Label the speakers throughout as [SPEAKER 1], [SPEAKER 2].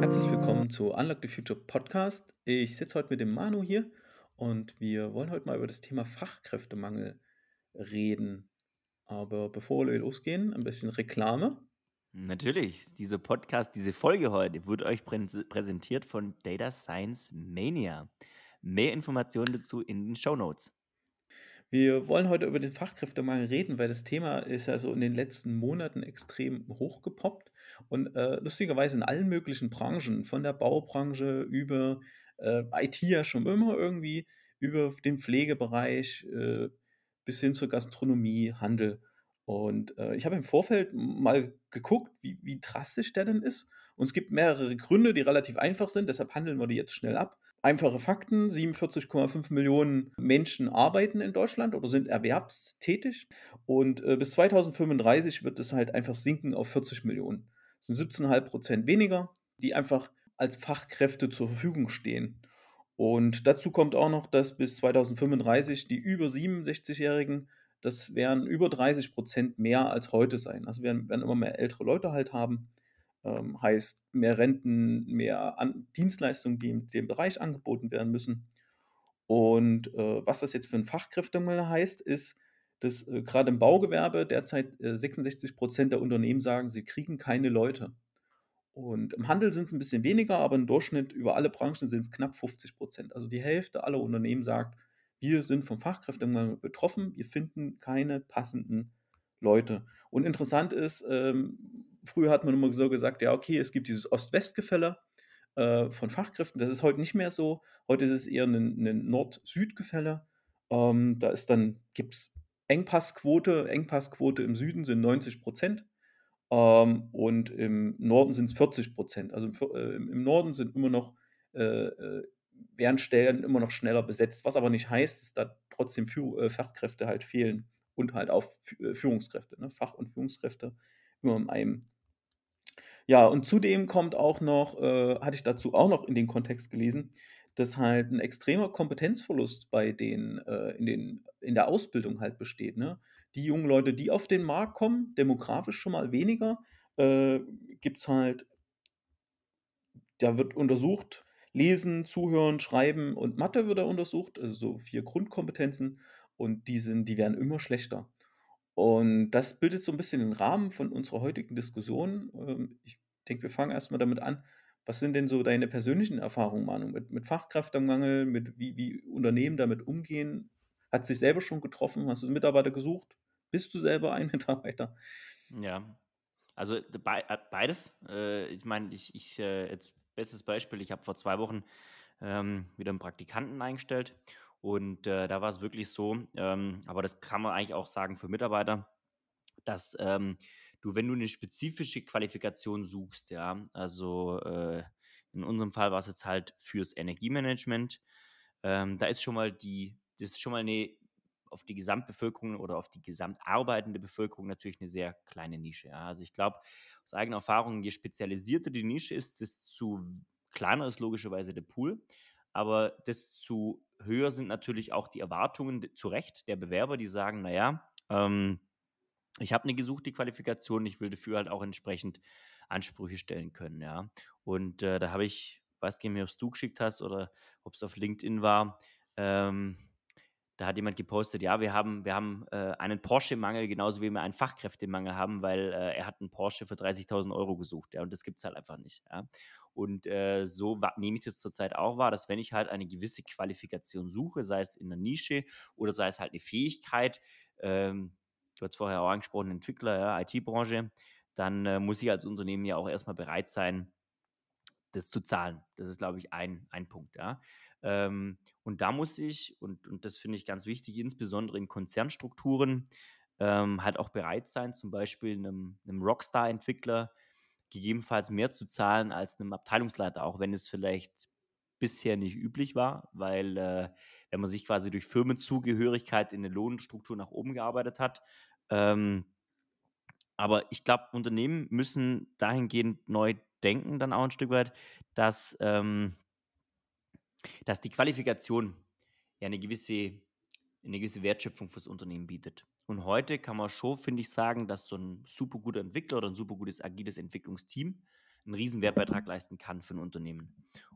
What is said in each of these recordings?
[SPEAKER 1] Herzlich willkommen zu Unlock the Future Podcast. Ich sitze heute mit dem Manu hier und wir wollen heute mal über das Thema Fachkräftemangel reden. Aber bevor wir losgehen, ein bisschen Reklame.
[SPEAKER 2] Natürlich, dieser Podcast, diese Folge heute wird euch präsentiert von Data Science Mania. Mehr Informationen dazu in den Show Notes.
[SPEAKER 1] Wir wollen heute über den Fachkräftemangel reden, weil das Thema ist ja so in den letzten Monaten extrem hochgepoppt und äh, lustigerweise in allen möglichen Branchen, von der Baubranche über äh, IT ja schon immer irgendwie, über den Pflegebereich äh, bis hin zur Gastronomie, Handel. Und äh, ich habe im Vorfeld mal geguckt, wie, wie drastisch der denn ist. Und es gibt mehrere Gründe, die relativ einfach sind, deshalb handeln wir die jetzt schnell ab. Einfache Fakten: 47,5 Millionen Menschen arbeiten in Deutschland oder sind erwerbstätig. Und äh, bis 2035 wird es halt einfach sinken auf 40 Millionen. Das sind 17,5 Prozent weniger, die einfach als Fachkräfte zur Verfügung stehen. Und dazu kommt auch noch, dass bis 2035 die über 67-Jährigen, das werden über 30 Prozent mehr als heute sein. Also wir werden immer mehr ältere Leute halt haben. Ähm, heißt mehr Renten, mehr An Dienstleistungen, die in dem Bereich angeboten werden müssen. Und äh, was das jetzt für ein Fachkräftemangel heißt, ist, dass äh, gerade im Baugewerbe derzeit äh, 66 Prozent der Unternehmen sagen, sie kriegen keine Leute. Und im Handel sind es ein bisschen weniger, aber im Durchschnitt über alle Branchen sind es knapp 50 Prozent. Also die Hälfte aller Unternehmen sagt, wir sind vom Fachkräftemangel betroffen, wir finden keine passenden Leute. Und interessant ist, ähm, früher hat man immer so gesagt, ja, okay, es gibt dieses Ost-West-Gefälle äh, von Fachkräften. Das ist heute nicht mehr so. Heute ist es eher ein, ein Nord-Süd-Gefälle. Ähm, da ist dann, gibt es Engpassquote. Engpassquote im Süden sind 90 Prozent. Ähm, und im Norden sind es 40 Prozent. Also im, äh, im, Norden sind immer noch, äh, äh, werden Stellen immer noch schneller besetzt, was aber nicht heißt, dass da trotzdem Führ äh, Fachkräfte halt fehlen und halt auch Führungskräfte, ne? Fach- und Führungskräfte immer in einem. Ja, und zudem kommt auch noch, äh, hatte ich dazu auch noch in den Kontext gelesen, dass halt ein extremer Kompetenzverlust bei den, äh, in den, in der Ausbildung halt besteht. Ne? Die jungen Leute, die auf den Markt kommen, demografisch schon mal weniger, äh, gibt es halt, da wird untersucht, Lesen, Zuhören, Schreiben und Mathe wird da untersucht, also so vier Grundkompetenzen und die sind, die werden immer schlechter. Und das bildet so ein bisschen den Rahmen von unserer heutigen Diskussion. Ähm, ich denke, wir fangen erstmal damit an. Was sind denn so deine persönlichen Erfahrungen, Manu, mit, mit Fachkräftemangel, mit wie, wie Unternehmen damit umgehen? Hat sich selber schon getroffen? Hast du Mitarbeiter gesucht? Bist du selber ein Mitarbeiter?
[SPEAKER 2] Ja, also äh, beides. Äh, ich meine, ich, ich äh, jetzt bestes Beispiel, ich habe vor zwei Wochen ähm, wieder einen Praktikanten eingestellt und äh, da war es wirklich so, ähm, aber das kann man eigentlich auch sagen für Mitarbeiter, dass ähm, du, wenn du eine spezifische Qualifikation suchst, ja, also äh, in unserem Fall war es jetzt halt fürs Energiemanagement, ähm, da ist schon mal die, das ist schon mal eine auf die Gesamtbevölkerung oder auf die gesamtarbeitende Bevölkerung natürlich eine sehr kleine Nische. Ja. Also ich glaube, aus eigener Erfahrung, je spezialisierter die Nische ist, desto kleiner ist logischerweise der Pool. Aber desto höher sind natürlich auch die Erwartungen zu Recht der Bewerber, die sagen, naja, ähm, ich habe eine gesuchte Qualifikation, ich will dafür halt auch entsprechend Ansprüche stellen können, ja. Und äh, da habe ich, weiß gar nicht ob es du geschickt hast oder ob es auf LinkedIn war, ähm, da hat jemand gepostet, ja, wir haben, wir haben äh, einen Porsche-Mangel, genauso wie wir einen Fachkräftemangel haben, weil äh, er hat einen Porsche für 30.000 Euro gesucht, ja, und das gibt es halt einfach nicht, ja. Und äh, so nehme ich das zurzeit auch wahr, dass wenn ich halt eine gewisse Qualifikation suche, sei es in der Nische oder sei es halt eine Fähigkeit, ähm, du hast vorher auch angesprochen, Entwickler, ja, IT-Branche, dann äh, muss ich als Unternehmen ja auch erstmal bereit sein, das zu zahlen. Das ist, glaube ich, ein, ein Punkt, ja. Ähm, und da muss ich, und, und das finde ich ganz wichtig, insbesondere in Konzernstrukturen, ähm, halt auch bereit sein, zum Beispiel einem, einem Rockstar-Entwickler gegebenenfalls mehr zu zahlen als einem Abteilungsleiter, auch wenn es vielleicht bisher nicht üblich war, weil äh, wenn man sich quasi durch Firmenzugehörigkeit in der Lohnstruktur nach oben gearbeitet hat. Ähm, aber ich glaube, Unternehmen müssen dahingehend neu denken, dann auch ein Stück weit, dass ähm, dass die Qualifikation ja eine gewisse, eine gewisse Wertschöpfung fürs Unternehmen bietet. Und heute kann man schon, finde ich, sagen, dass so ein super guter Entwickler oder ein super gutes agiles Entwicklungsteam einen riesen Wertbeitrag leisten kann für ein Unternehmen.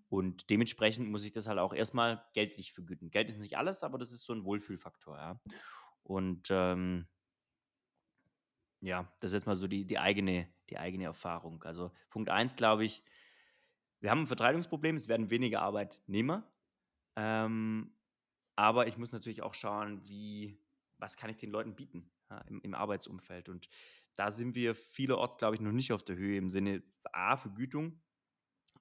[SPEAKER 2] Und dementsprechend muss ich das halt auch erstmal geldlich vergüten. Geld ist nicht alles, aber das ist so ein Wohlfühlfaktor, ja. Und ähm, ja, das ist jetzt mal so die, die, eigene, die eigene Erfahrung. Also Punkt 1, glaube ich, wir haben ein Vertreibungsproblem, es werden weniger Arbeitnehmer. Ähm, aber ich muss natürlich auch schauen, wie, was kann ich den Leuten bieten ja, im, im, Arbeitsumfeld. Und da sind wir vielerorts, glaube ich, noch nicht auf der Höhe im Sinne A, Vergütung,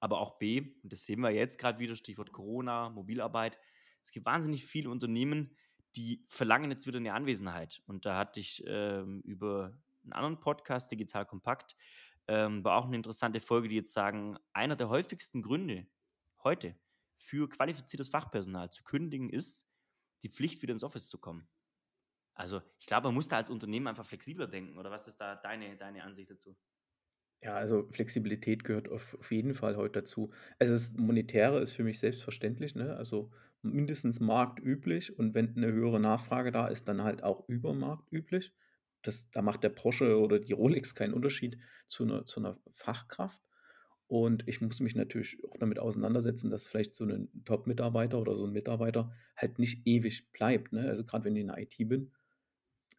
[SPEAKER 2] aber auch B, und das sehen wir jetzt gerade wieder, Stichwort Corona, Mobilarbeit. Es gibt wahnsinnig viele Unternehmen, die verlangen jetzt wieder eine Anwesenheit. Und da hatte ich ähm, über einen anderen Podcast, Digital Kompakt, ähm, war auch eine interessante Folge, die jetzt sagen, einer der häufigsten Gründe heute für qualifiziertes Fachpersonal zu kündigen ist, die Pflicht, wieder ins Office zu kommen. Also ich glaube, man muss da als Unternehmen einfach flexibler denken. Oder was ist da deine, deine Ansicht dazu?
[SPEAKER 1] Ja, also Flexibilität gehört auf, auf jeden Fall heute dazu. Es ist monetäre ist für mich selbstverständlich, ne? Also mindestens marktüblich und wenn eine höhere Nachfrage da ist, dann halt auch übermarktüblich. Das, da macht der Porsche oder die Rolex keinen Unterschied zu einer, zu einer Fachkraft. Und ich muss mich natürlich auch damit auseinandersetzen, dass vielleicht so ein Top-Mitarbeiter oder so ein Mitarbeiter halt nicht ewig bleibt. Ne? Also gerade wenn ich in der IT bin,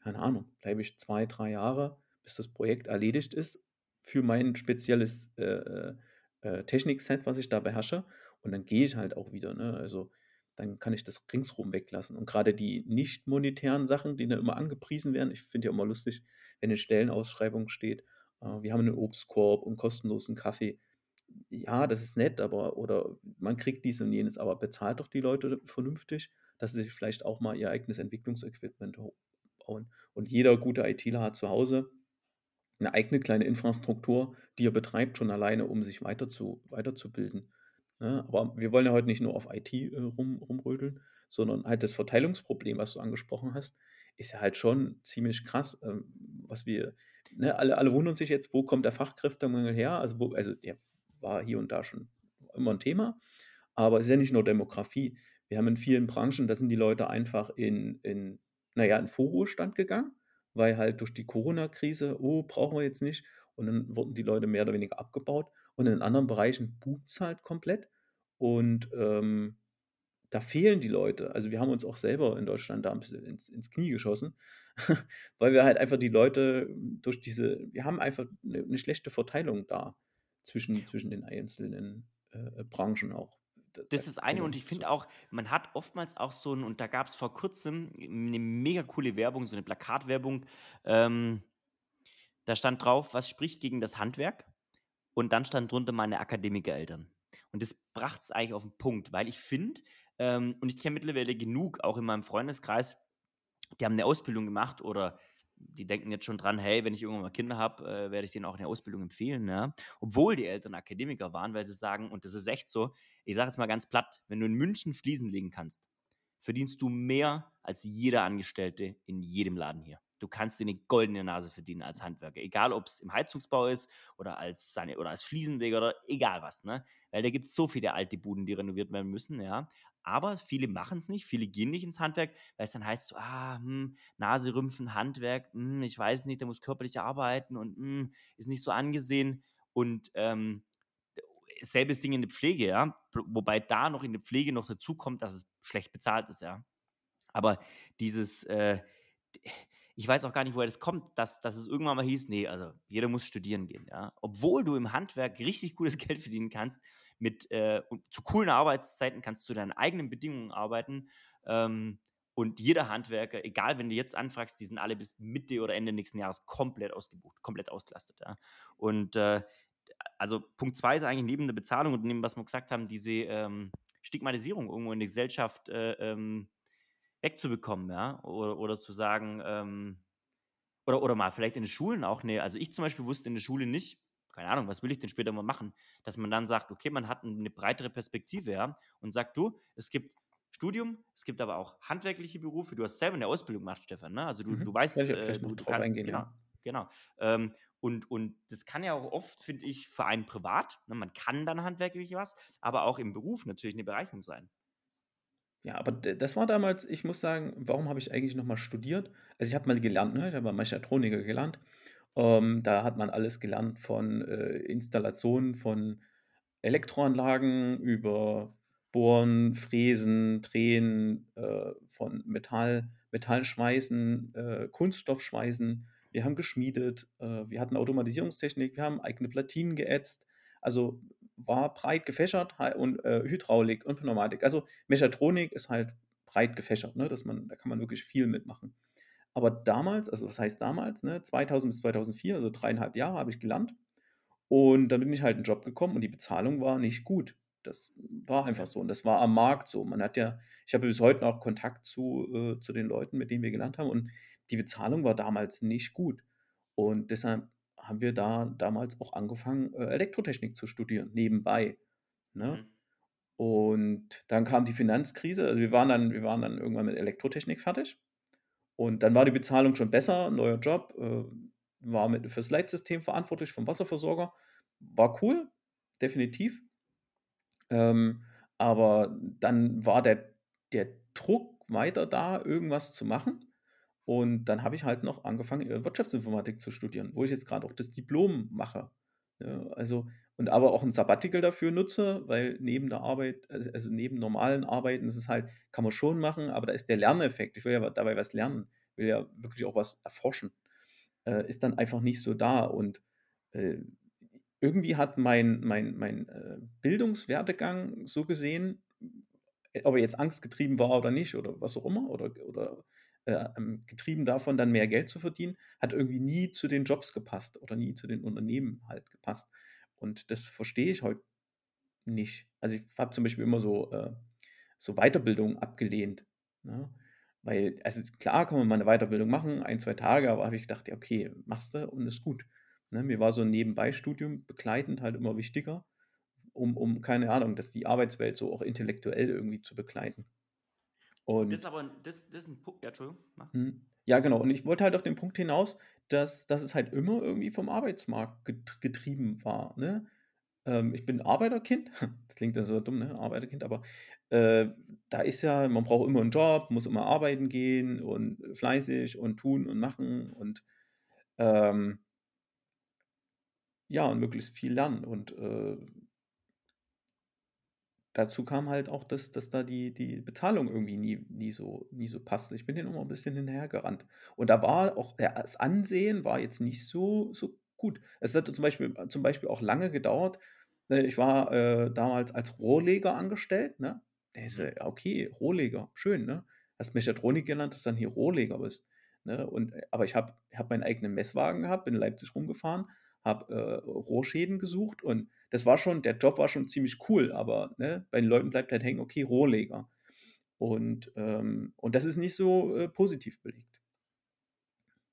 [SPEAKER 1] keine Ahnung, bleibe ich zwei, drei Jahre, bis das Projekt erledigt ist für mein spezielles äh, äh, äh, Technikset, was ich da beherrsche. Und dann gehe ich halt auch wieder. Ne? Also dann kann ich das ringsrum weglassen. Und gerade die nicht monetären Sachen, die dann immer angepriesen werden, ich finde ja immer lustig, wenn eine Stellenausschreibung steht, äh, wir haben einen Obstkorb und kostenlosen Kaffee. Ja, das ist nett, aber oder man kriegt dies und jenes, aber bezahlt doch die Leute vernünftig, dass sie sich vielleicht auch mal ihr eigenes Entwicklungsequipment bauen. Und jeder gute ITler hat zu Hause eine eigene kleine Infrastruktur, die er betreibt, schon alleine, um sich weiter zu, weiterzubilden. Ja, ne? aber wir wollen ja heute nicht nur auf IT äh, rum, rumrödeln, sondern halt das Verteilungsproblem, was du angesprochen hast, ist ja halt schon ziemlich krass, ähm, was wir, ne, alle, alle wundern sich jetzt, wo kommt der Fachkräftemangel her? Also, wo, also der war hier und da schon immer ein Thema, aber es ist ja nicht nur Demografie. Wir haben in vielen Branchen, da sind die Leute einfach in, in naja, in Vorruhestand gegangen, weil halt durch die Corona-Krise, oh, brauchen wir jetzt nicht. Und dann wurden die Leute mehr oder weniger abgebaut. Und in anderen Bereichen boomt es halt komplett. Und ähm, da fehlen die Leute. Also wir haben uns auch selber in Deutschland da ein bisschen ins, ins Knie geschossen, weil wir halt einfach die Leute durch diese, wir haben einfach eine, eine schlechte Verteilung da zwischen, zwischen den einzelnen äh, Branchen auch.
[SPEAKER 2] Das ist eine und ich finde auch, man hat oftmals auch so ein, und da gab es vor kurzem eine mega coole Werbung, so eine Plakatwerbung, ähm, da stand drauf, was spricht gegen das Handwerk? Und dann stand drunter meine Akademikereltern. Und das brachte es eigentlich auf den Punkt, weil ich finde, ähm, und ich kenne mittlerweile genug, auch in meinem Freundeskreis, die haben eine Ausbildung gemacht oder die denken jetzt schon dran, hey, wenn ich irgendwann mal Kinder habe, äh, werde ich denen auch eine Ausbildung empfehlen. Ja? Obwohl die Eltern Akademiker waren, weil sie sagen, und das ist echt so, ich sage jetzt mal ganz platt, wenn du in München Fliesen legen kannst, verdienst du mehr als jeder Angestellte in jedem Laden hier. Du kannst dir eine goldene Nase verdienen als Handwerker, egal ob es im Heizungsbau ist oder als, seine, oder als Fliesenleger oder egal was, ne? Weil da gibt es so viele alte Buden, die renoviert werden müssen, ja. Aber viele machen es nicht, viele gehen nicht ins Handwerk, weil es dann heißt so, ah, hm, Nase rümpfen, Handwerk, hm, ich weiß nicht, der muss körperlich arbeiten und hm, ist nicht so angesehen. Und ähm, selbes Ding in der Pflege, ja. Wobei da noch in der Pflege noch dazu kommt, dass es schlecht bezahlt ist, ja. Aber dieses, äh, ich weiß auch gar nicht, woher das kommt, dass, dass es irgendwann mal hieß, nee, also jeder muss studieren gehen, ja. Obwohl du im Handwerk richtig gutes Geld verdienen kannst, mit äh, zu coolen Arbeitszeiten kannst du deinen eigenen Bedingungen arbeiten. Ähm, und jeder Handwerker, egal wenn du jetzt anfragst, die sind alle bis Mitte oder Ende nächsten Jahres komplett ausgebucht, komplett ausgelastet. Ja. Und äh, also Punkt zwei ist eigentlich neben der Bezahlung und neben was wir gesagt haben, diese ähm, Stigmatisierung irgendwo in der Gesellschaft äh, ähm, wegzubekommen, ja, oder, oder zu sagen, ähm, oder, oder mal vielleicht in den Schulen auch, ne, also ich zum Beispiel wusste in der Schule nicht, keine Ahnung, was will ich denn später mal machen? Dass man dann sagt, okay, man hat eine breitere Perspektive, ja, und sagt, du, es gibt Studium, es gibt aber auch handwerkliche Berufe. Du hast selber eine Ausbildung gemacht, Stefan, ne? Also du, mhm. du weißt, ja, äh, du, du kannst, eingehen, genau, ja. genau. Ähm, und, und das kann ja auch oft, finde ich, für einen privat, ne? man kann dann handwerklich was, aber auch im Beruf natürlich eine Bereicherung sein.
[SPEAKER 1] Ja, aber das war damals ich muss sagen, warum habe ich eigentlich noch mal studiert? Also, ich habe mal gelernt, ne? Ich habe mal Mechatroniker gelernt. Ähm, da hat man alles gelernt von, äh, Installation von Elektroanlagen über Bohren, Fräsen, Drehen, äh, von Metall Metallschweißen, äh, Kunststoffschweißen. Wir haben geschmiedet, äh, wir hatten Automatisierungstechnik, wir haben eigene Platinen geätzt. Also, war breit gefächert und, äh, Hydraulik und Pneumatik. Also, Mechatronik ist halt breit gefächert, ne, dass man da kann man wirklich viel mitmachen. Aber damals also, was heißt damals, ne, 2000 bis 2004, also 3,5 Jahre habe ich gelernt und dann bin ich halt in 'n Job gekommen und die Bezahlung war nicht gut. Das war einfach so und das war am Markt so. Man hat ja ich habe bis heute noch Kontakt zu äh, zu den Leuten, mit denen wir gelernt haben und die Bezahlung war damals nicht gut. Und deshalb haben wir da damals auch angefangen, äh, Elektrotechnik zu studieren, nebenbei, ne?
[SPEAKER 2] Mhm.
[SPEAKER 1] Und dann kam die Finanzkrise. Also, wir waren dann wir waren dann irgendwann mit Elektrotechnik fertig und dann war die Bezahlung schon besser, neuer Job, äh, war mit fürs Leitsystem verantwortlich vom Wasserversorger. War cool, definitiv. Ähm, aber dann war der der Druck weiter da, irgendwas zu machen. Und dann habe ich halt noch angefangen, äh, Wirtschaftsinformatik zu studieren, wo ich jetzt grad auch das Diplom mache, ne? Also und aber auch 'n Sabbatical dafür nutze, weil neben der Arbeit also also neben normalen Arbeiten ist es halt kann man schon machen, aber da ist der Lerneffekt ich will ja dabei was lernen, will ja wirklich auch was erforschen, äh, ist dann einfach nicht so da. Und, äh, irgendwie hat mein mein mein, äh, Bildungswerdegang so gesehen, äh, ob er jetzt angstgetrieben war oder nicht oder was auch immer oder oder, äh, ähm, getrieben davon, dann mehr Geld zu verdienen, hat irgendwie nie zu den Jobs gepasst oder nie zu den Unternehmen halt gepasst. Und das verstehe ich heut nicht. Also, ich habe zum Beispiel immer so äh, so Weiterbildung abgelehnt, ne? Weil also klar kann man mal 'ne Weiterbildung machen, 1, 2 Tage, aber habe ich gedacht: „Ja, okay, machst du und ist gut“, ne? Mir war so 'n Nebenbei-Studium begleitend halt immer wichtiger, um um keine Ahnung, dass die Arbeitswelt so auch intellektuell irgendwie zu begleiten.
[SPEAKER 2] Das
[SPEAKER 1] Und
[SPEAKER 2] aber 'n das das 'n Pu ja, Entschuldigung, mach.
[SPEAKER 1] Mhm. Ja, genau. Und ich wollte halt auf den Punkt hinaus, dass dass es halt immer irgendwie vom Arbeitsmarkt get getrieben war, ne? Ähm, ich bin Arbeiterkind. Das klingt ja so dumm, ne, Arbeiterkind, aber, äh, da ist ja man braucht immer 'n Job, muss immer arbeiten gehen und fleißig und tun und machen und, ähm ja, und möglichst viel lernen und, äh dazu kam halt auch, dass dass da die die Bezahlung irgendwie nie nie so nie so passte. Ich bin dem immer 'n bisschen hinterhergerannt. Und da war auch ja, das Ansehen war jetzt nicht so so gut. Es hatte zum Beispiel zum Beispiel auch lange gedauert ne, ich war, äh, damals als Rohrleger angestellt, ne? Der ist
[SPEAKER 2] Mhm.
[SPEAKER 1] ja okay, Rohrleger, schön, ne? Hast Mechatronik gelernt, dass du dann hier Rohrleger bist, ne? Und äh, aber ich habe habe meinen eigenen Messwagen gehabt, bin in Leipzig rumgefahren, habe, äh, Rohrschäden gesucht und das war schon der Job war schon ziemlich cool, aber, ne, bei den Leuten bleibt halt hängen: „Okay, Rohrleger.“ Und, ähm und das ist nicht so, äh, positiv belegt.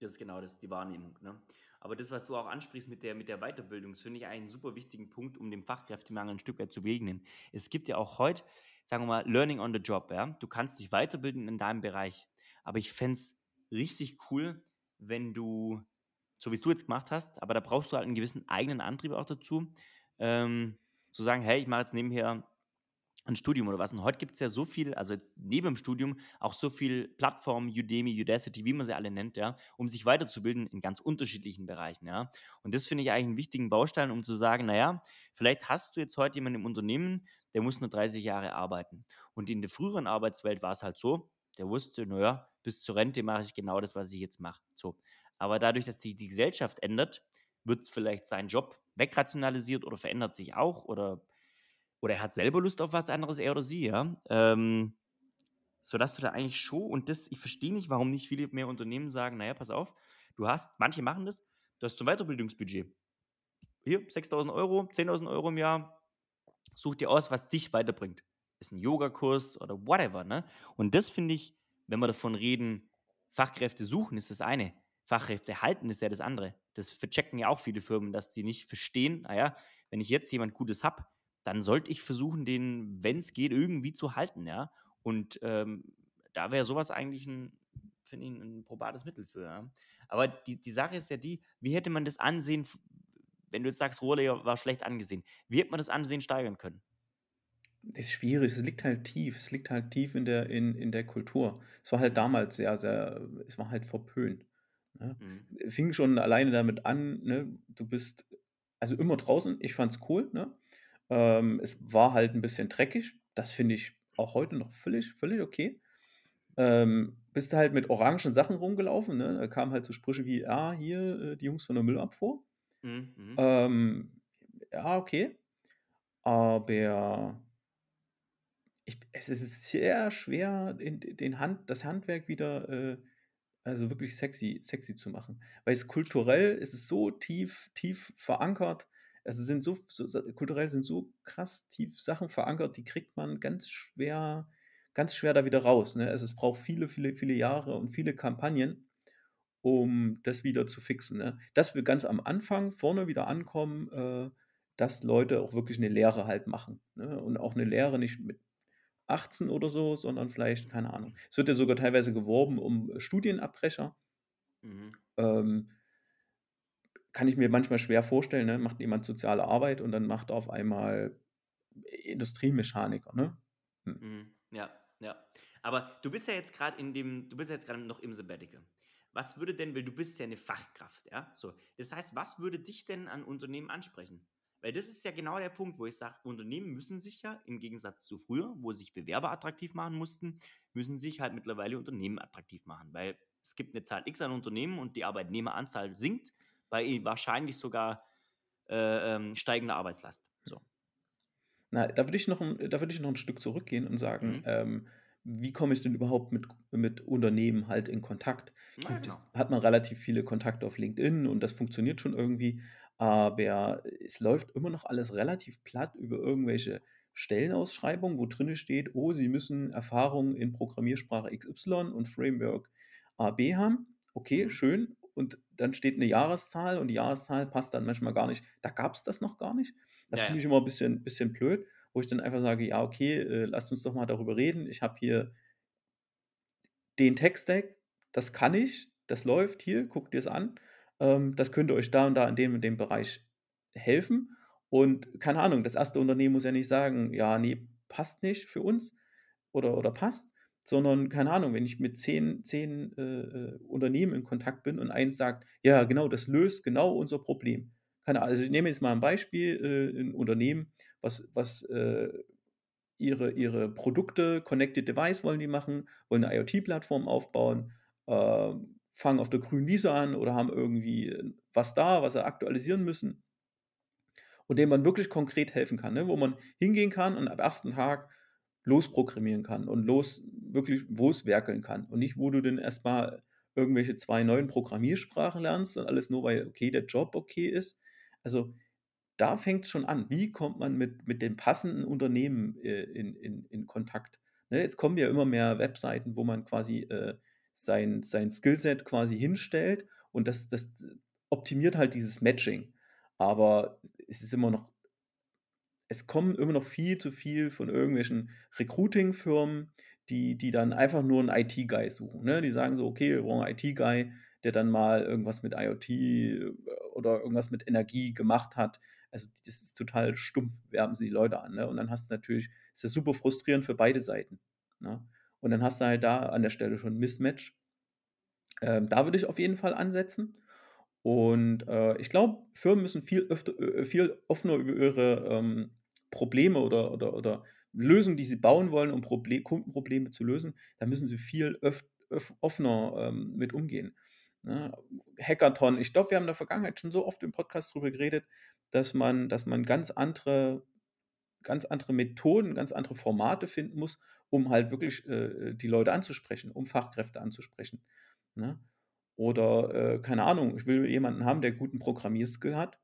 [SPEAKER 2] Das ist genau das, die Wahrnehmung, ne? Aber das, was du auch ansprichst mit der mit der Weiterbildung, finde ich einen super wichtigen Punkt, um dem Fachkräftemangel 'n Stück weit zu begegnen. Es gibt ja auch heut, sagen wir mal, Learning on the Job, ja? Du kannst dich weiterbilden in deinem Bereich. Aber ich fände es richtig cool, wenn du so wie's du jetzt gemacht hast aber da brauchst du halt 'n gewissen eigenen Antrieb auch dazu, ähm, zu sagen: „Hey, ich mache jetzt nebenher 'n Studium oder was.“ Und heute gibt's ja so viel also neben dem Studium auch so viel Plattformen, Udemy, Udacity, wie man sie alle nennt, ja, um sich weiterzubilden in ganz unterschiedlichen Bereichen, ja? Und das finde ich eigentlich 'n wichtigen Baustein, um zu sagen: „Na ja, vielleicht hast du jetzt heute jemanden im Unternehmen, der muss nur 30 Jahre arbeiten.“ Und in der früheren Arbeitswelt war's halt so, der wusste: „Na ja, bis zur Rente mache ich genau das, was ich jetzt mache.“ So. Aber dadurch, dass sich die Gesellschaft ändert, wird vielleicht sein Job wegrationalisiert oder verändert sich auch oder oder er hat selber Lust auf was anderes, er oder sie, ja? Ähm, sodass du da eigentlich schon und das ich verstehe nicht, warum nicht viele mehr Unternehmen sagen: „Na ja, pass auf, du hast“ manche machen das, du hast 'n Weiterbildungsbudget. Hier 6.000 €, 10.000 € im Jahr. Such dir aus, was dich weiterbringt. Ist 'n Yogakurs oder whatever, ne? Und das finde ich, wenn wir davon reden, Fachkräfte suchen, ist das eine. Fachkräfte halten ist ja das andere. Das verchecken ja auch viele Firmen, dass die nicht verstehen: „Ah ja, wenn ich jetzt jemand Gutes habe, dann sollte ich versuchen, den, wenn's geht, irgendwie zu halten“, ja? Und, ähm, da wäre so was eigentlich 'n finde ich 'n probates Mittel für, ja? Aber die die Sache ist ja die, wie hätte man das Ansehen wenn du jetzt sagst, Rohrleger war schlecht angesehen, wie hätte man das Ansehen steigern können?
[SPEAKER 1] Das ist schwierig, es liegt halt tief. Es liegt halt tief in der in in der Kultur. Es war halt damals sehr, sehr es war halt verpönt, ne?
[SPEAKER 2] Mhm.
[SPEAKER 1] Fing schon alleine damit an, ne, du bist also immer draußen. Ich fand's cool, ne? Ähm, es war halt 'n bisschen dreckig. Das finde ich auch heute noch völlig völlig okay. Ähm, bist du halt mit orangen Sachen rumgelaufen, ne? Da kamen halt so Sprüche wie: „Ah, hier, äh, die Jungs von der Müllabfuhr.“
[SPEAKER 2] Mhm, mhm.
[SPEAKER 1] Ähm, ja, okay. Aber ich es ist sehr schwer, in den Hand das Handwerk wieder, äh, also wirklich sexy sexy zu machen. Weil's kulturell ist es so tief tief verankert. Es sind so so kulturell sind so krass tief Sachen verankert, die kriegt man ganz schwer ganz schwer da wieder raus, ne? Also, es braucht viele, viele, viele Jahre und viele Kampagnen, um das wieder zu fixen, ne? Dass wir ganz am Anfang vorne wieder ankommen, äh, dass Leute auch wirklich 'ne Lehre halt machen, ne? Und auch 'ne Lehre nicht mit 18 oder so, sondern vielleicht keine Ahnung. Es wird ja sogar teilweise geworben um Studienabbrecher.
[SPEAKER 2] Mhm.
[SPEAKER 1] Ähm kann ich mir manchmal schwer vorstellen, ne? Macht jemand soziale Arbeit und dann macht er auf einmal Industriemechaniker, ne? Hm.
[SPEAKER 2] Mhm. Ja, ja. Aber du bist ja jetzt grad in dem du bist ja jetzt grade noch im Sabbatical. Was würde denn weil du bist ja 'ne Fachkraft, ja, so. Das heißt, was würde dich denn an Unternehmen ansprechen? Weil das ist ja genau der Punkt, wo ich sage, Unternehmen müssen sich ja im Gegensatz zu früher, wo sich Bewerber attraktiv machen mussten, müssen sich halt mittlerweile Unternehmen attraktiv machen, weil es gibt 'ne Zahl X an Unternehmen und die Arbeitnehmeranzahl sinkt bei wahrscheinlich sogar, äh, ähm, steigender Arbeitslast, so.
[SPEAKER 1] Na, da würde ich noch 'n da würde ich noch 'n Stück zurückgehen und sagen,
[SPEAKER 2] Mhm.
[SPEAKER 1] ähm, wie komme ich denn überhaupt mit mit Unternehmen halt in Kontakt?
[SPEAKER 2] Na genau.
[SPEAKER 1] hat man relativ viele Kontakte auf LinkedIn und das funktioniert schon irgendwie, aber es läuft immer noch alles relativ platt über irgendwelche Stellenausschreibungen, wo drinne steht: „Oh, Sie müssen Erfahrung in Programmiersprache XY und Framework AB haben.“ Okay,
[SPEAKER 2] Mhm.
[SPEAKER 1] schön. Und dann steht 'ne Jahreszahl und die Jahreszahl passt dann manchmal gar nicht. Da gab's das noch gar nicht. Das
[SPEAKER 2] Ja,
[SPEAKER 1] finde ich immer bisschen bisschen blöd, wo ich dann einfach sage: „Ja, okay, äh, lasst uns doch mal darüber reden. Ich habe hier“ „den Tech-Stack, das kann ich, das läuft hier, guckt dir's an. Ähm, das könnte euch da und da in dem und dem Bereich helfen.“ Und keine Ahnung, das 1. Unternehmen muss ja nicht sagen: „Ja, ne, passt nicht für uns oder oder passt“, sondern keine Ahnung, wenn ich mit 10 10, äh, äh, Unternehmen in Kontakt bin und eins sagt: „Ja, genau, das löst genau unser Problem.“ Keine Ah also, ich nehme jetzt mal 'n Beispiel, äh, 'n Unternehmen, was was, äh, ihre ihre Produkte Connected Device wollen die machen, wollen 'ne IoT-Plattform aufbauen, ähm, fangen auf der grünen Wiese an oder haben irgendwie was da, was sie aktualisieren müssen und dem man wirklich konkret helfen kann, ne? Wo man hingehen kann und ab 1. Tag losprogrammieren kann und los wirklich loswerkeln kann und nicht, wo du dann erst mal irgendwelche 2 neuen Programmiersprachen lernst und alles nur, weil, okay, der Job okay ist. Also, da fängt's schon an. Wie kommt man mit mit den passenden Unternehmen, äh, in in in Kontakt, ne? Es kommen ja immer mehr Webseiten, wo man quasi, äh, sein sein Skillset quasi hinstellt und das das optimiert halt dieses Matching. Aber es ist immer noch es kommen immer noch viel zu viel von irgendwelchen Recruiting-Firmen, die die dann einfach nur 'n IT-Guy suchen, ne? Die sagen so: „Okay, wir brauchen 'n IT-Guy, der dann mal irgendwas mit IoT, äh, oder irgendwas mit Energie gemacht hat.“ Also, das ist total stumpf, werben sie die Leute an, ne? Und dann hast du natürlich ist das super frustrierend für beide Seiten, ne? Und dann hast du halt da an der Stelle schon 'n Mismatch. Ähm, da würde ich auf jeden Fall ansetzen. Und, äh, ich glaube, Firmen müssen viel öfter äh, viel offener über ihre, ähm, Probleme oder oder oder Lösungen, die sie bauen wollen, um Proble Kundenprobleme zu lösen, da müssen sie viel offener, ähm, mit umgehen, ne? Hackathon, ich glaube, wir haben in der Vergangenheit schon so oft im Podcast drüber geredet, dass man dass man ganz andere ganz andere Methoden, ganz andere Formate finden muss, um halt wirklich, äh, äh, die Leute anzusprechen, um Fachkräfte anzusprechen, ne? Oder, äh, keine Ahnung, ich will jemanden haben, der guten Programmierskill hat.